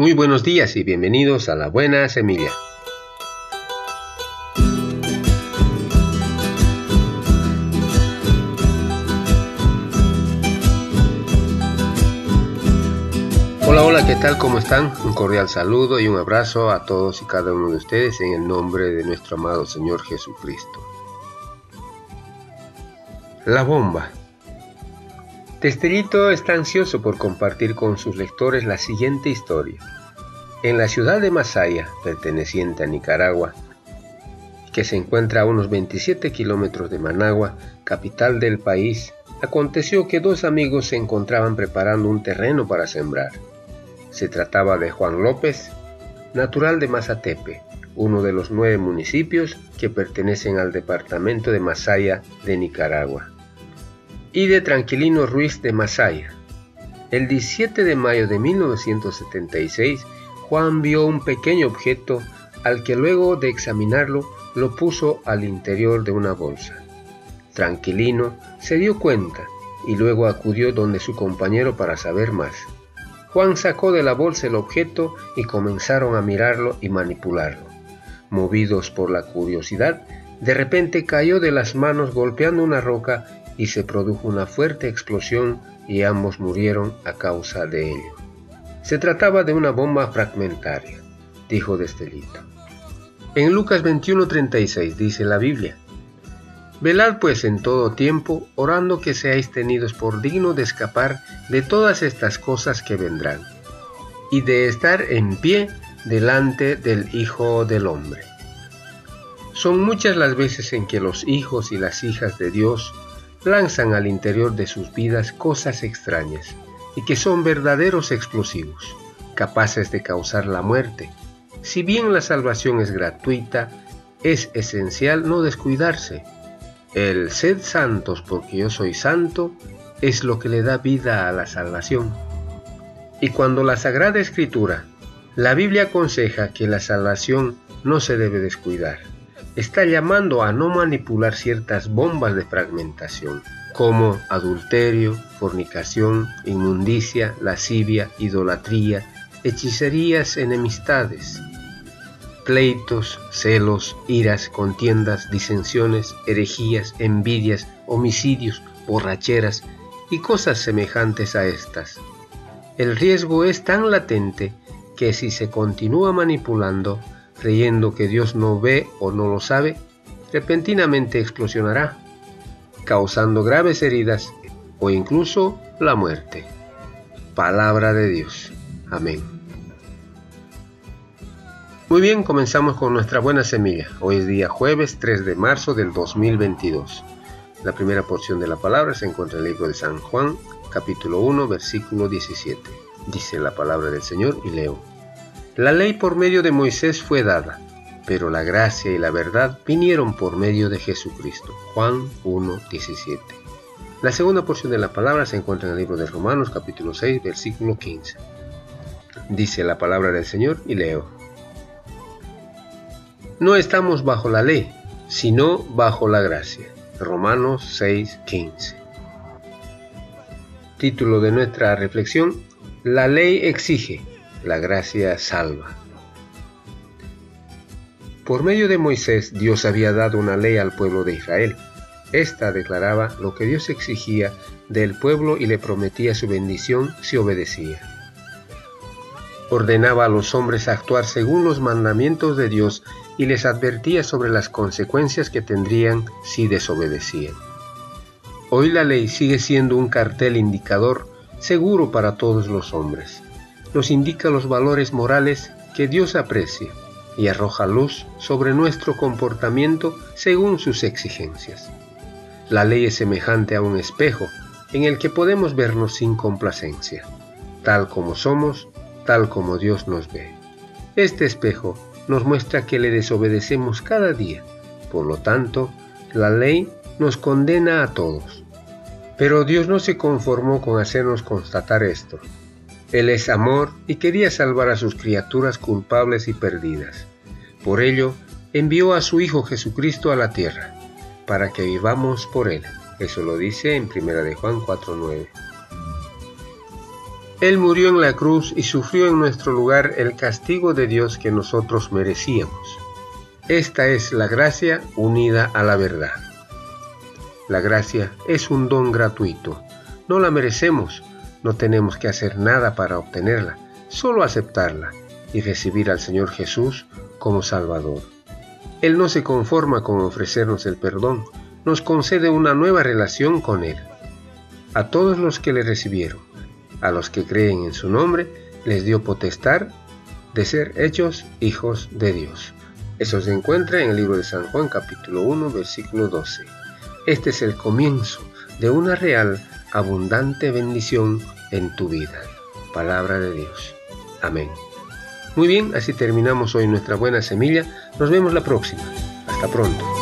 Muy buenos días y bienvenidos a La Buena Semilla. Hola, hola, ¿qué tal? ¿Cómo están? Un cordial saludo y un abrazo a todos y cada uno de ustedes en el nombre de nuestro amado Señor Jesucristo. La bomba. Testerito está ansioso por compartir con sus lectores la siguiente historia. En la ciudad de Masaya, perteneciente a Nicaragua, que se encuentra a unos 27 kilómetros de Managua, capital del país, aconteció que dos amigos se encontraban preparando un terreno para sembrar. Se trataba de Juan López, natural de Mazatepe, uno de los nueve municipios que pertenecen al departamento de Masaya de Nicaragua y de Tranquilino Ruiz de Masaya. El 17 de mayo de 1976, Juan vio un pequeño objeto al que luego de examinarlo lo puso al interior de una bolsa. Tranquilino se dio cuenta y luego acudió donde su compañero para saber más. Juan sacó de la bolsa el objeto y comenzaron a mirarlo y manipularlo. Movidos por la curiosidad, de repente cayó de las manos golpeando una roca y se produjo una fuerte explosión y ambos murieron a causa de ello. Se trataba de una bomba fragmentaria, dijo Destelito. En Lucas 21:36 dice la Biblia, Velad pues en todo tiempo, orando que seáis tenidos por digno de escapar de todas estas cosas que vendrán, y de estar en pie delante del Hijo del Hombre. Son muchas las veces en que los hijos y las hijas de Dios lanzan al interior de sus vidas cosas extrañas y que son verdaderos explosivos, capaces de causar la muerte. Si bien la salvación es gratuita, es esencial no descuidarse. El sed santos porque yo soy santo es lo que le da vida a la salvación. Y cuando la Sagrada Escritura, la Biblia aconseja que la salvación no se debe descuidar, está llamando a no manipular ciertas bombas de fragmentación, como adulterio, fornicación, inmundicia, lascivia, idolatría, hechicerías, enemistades, pleitos, celos, iras, contiendas, disensiones, herejías, envidias, homicidios, borracheras y cosas semejantes a estas. El riesgo es tan latente que si se continúa manipulando, creyendo que Dios no ve o no lo sabe, repentinamente explosionará, causando graves heridas o incluso la muerte. Palabra de Dios. Amén. Muy bien, comenzamos con nuestra buena semilla. Hoy es día jueves 3 de marzo del 2022. La primera porción de la palabra se encuentra en el libro de San Juan, capítulo 1, versículo 17. Dice la palabra del Señor y leo. La ley por medio de Moisés fue dada, pero la gracia y la verdad vinieron por medio de Jesucristo. Juan 1.17. La segunda porción de la palabra se encuentra en el libro de Romanos capítulo 6 versículo 15. Dice la palabra del Señor y leo. No estamos bajo la ley, sino bajo la gracia. Romanos 6.15. Título de nuestra reflexión. La ley exige, la gracia salva. Por medio de Moisés, Dios había dado una ley al pueblo de Israel. Esta declaraba lo que Dios exigía del pueblo y le prometía su bendición si obedecía. Ordenaba a los hombres actuar según los mandamientos de Dios y les advertía sobre las consecuencias que tendrían si desobedecían. Hoy la ley sigue siendo un cartel indicador seguro para todos los hombres nos indica los valores morales que Dios aprecia y arroja luz sobre nuestro comportamiento según sus exigencias. La ley es semejante a un espejo en el que podemos vernos sin complacencia, tal como somos, tal como Dios nos ve. Este espejo nos muestra que le desobedecemos cada día, por lo tanto, la ley nos condena a todos. Pero Dios no se conformó con hacernos constatar esto, él es amor y quería salvar a sus criaturas culpables y perdidas. Por ello, envió a su Hijo Jesucristo a la tierra, para que vivamos por Él. Eso lo dice en 1 de Juan 4.9. Él murió en la cruz y sufrió en nuestro lugar el castigo de Dios que nosotros merecíamos. Esta es la gracia unida a la verdad. La gracia es un don gratuito. No la merecemos, no tenemos que hacer nada para obtenerla, solo aceptarla y recibir al Señor Jesús como Salvador. Él no se conforma con ofrecernos el perdón, nos concede una nueva relación con Él. A todos los que le recibieron, a los que creen en su nombre, les dio potestad de ser hechos hijos de Dios. Eso se encuentra en el libro de San Juan capítulo 1 versículo 12. Este es el comienzo de una real, abundante bendición en tu vida. Palabra de Dios. Amén. Muy bien, así terminamos hoy nuestra buena semilla. Nos vemos la próxima. Hasta pronto.